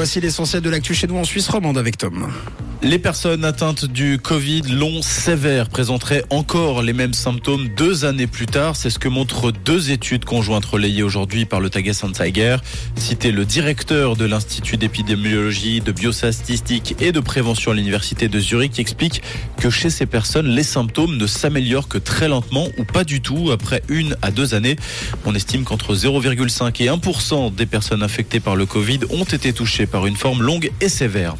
voici l'essentiel de l'actu chez nous en Suisse romande avec Tom. Les personnes atteintes du Covid long sévère présenteraient encore les mêmes symptômes deux années plus tard. C'est ce que montrent deux études conjointes relayées aujourd'hui par le Tagesanzeiger. Cité le directeur de l'Institut d'épidémiologie, de biostatistique et de prévention à l'Université de Zurich qui explique que chez ces personnes, les symptômes ne s'améliorent que très lentement ou pas du tout après une à deux années. On estime qu'entre 0,5 et 1% des personnes infectées par le Covid ont été touchées par une forme longue et sévère.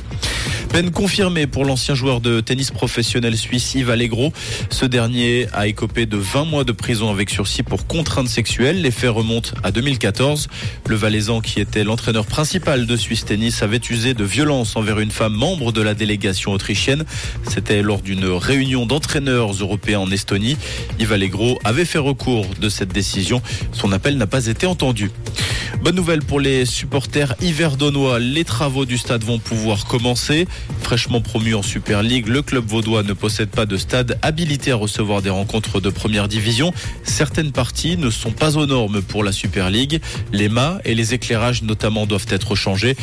Peine confirmée pour l'ancien joueur de tennis professionnel suisse Yves Allegro. Ce dernier a écopé de 20 mois de prison avec sursis pour contrainte sexuelle. Les faits remontent à 2014. Le Valaisan, qui était l'entraîneur principal de Suisse Tennis, avait usé de violence envers une femme membre de la délégation autrichienne. C'était lors d'une réunion d'entraîneurs européens en Estonie. Yves Allegro avait fait recours de cette décision. Son appel n'a pas été entendu. Bonne nouvelle pour les supporters hiverdonois. Les travaux du stade vont pouvoir commencer. Fraîchement promu en Super League, le club vaudois ne possède pas de stade habilité à recevoir des rencontres de première division. Certaines parties ne sont pas aux normes pour la Super League. Les mâts et les éclairages notamment doivent être changés.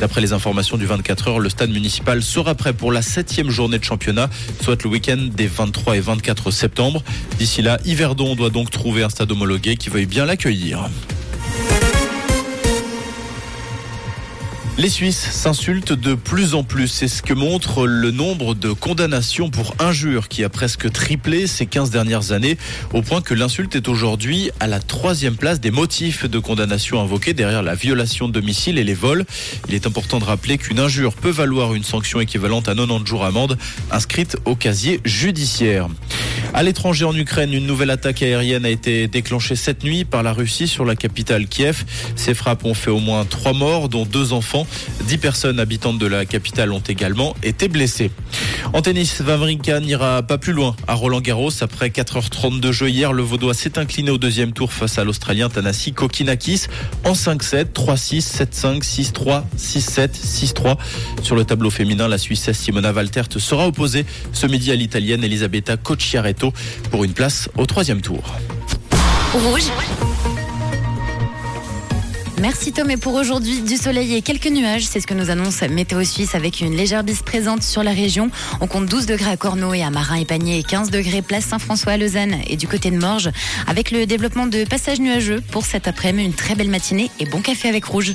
D'après les informations du 24 heures, le stade municipal sera prêt pour la septième journée de championnat, soit le week-end des 23 et 24 septembre. D'ici là, Yverdon doit donc trouver un stade homologué qui veuille bien l'accueillir. Les Suisses s'insultent de plus en plus. C'est ce que montre le nombre de condamnations pour injures qui a presque triplé ces 15 dernières années, au point que l'insulte est aujourd'hui à la troisième place des motifs de condamnation invoqués derrière la violation de domicile et les vols. Il est important de rappeler qu'une injure peut valoir une sanction équivalente à 90 jours amende inscrite au casier judiciaire. À l'étranger en Ukraine, une nouvelle attaque aérienne a été déclenchée cette nuit par la Russie sur la capitale Kiev. Ces frappes ont fait au moins trois morts, dont deux enfants. Dix personnes habitantes de la capitale ont également été blessées. En tennis, Vavrinka n'ira pas plus loin à Roland Garros. Après 4h30 de jeu hier, le Vaudois s'est incliné au deuxième tour face à l'Australien Tanasi Kokinakis en 5-7, 3-6, 7-5, 6-3, 6-7, 6-3. Sur le tableau féminin, la Suissesse Simona Valtert sera opposée ce midi à l'Italienne Elisabetta Cocciaretto pour une place au troisième tour. Rouge. Merci Tom. Et pour aujourd'hui, du soleil et quelques nuages. C'est ce que nous annonce Météo Suisse avec une légère bise présente sur la région. On compte 12 degrés à Corneau et à Marin et Panier et 15 degrés place Saint-François à Lausanne et du côté de Morges. Avec le développement de passages nuageux pour cet après-midi, une très belle matinée et bon café avec rouge.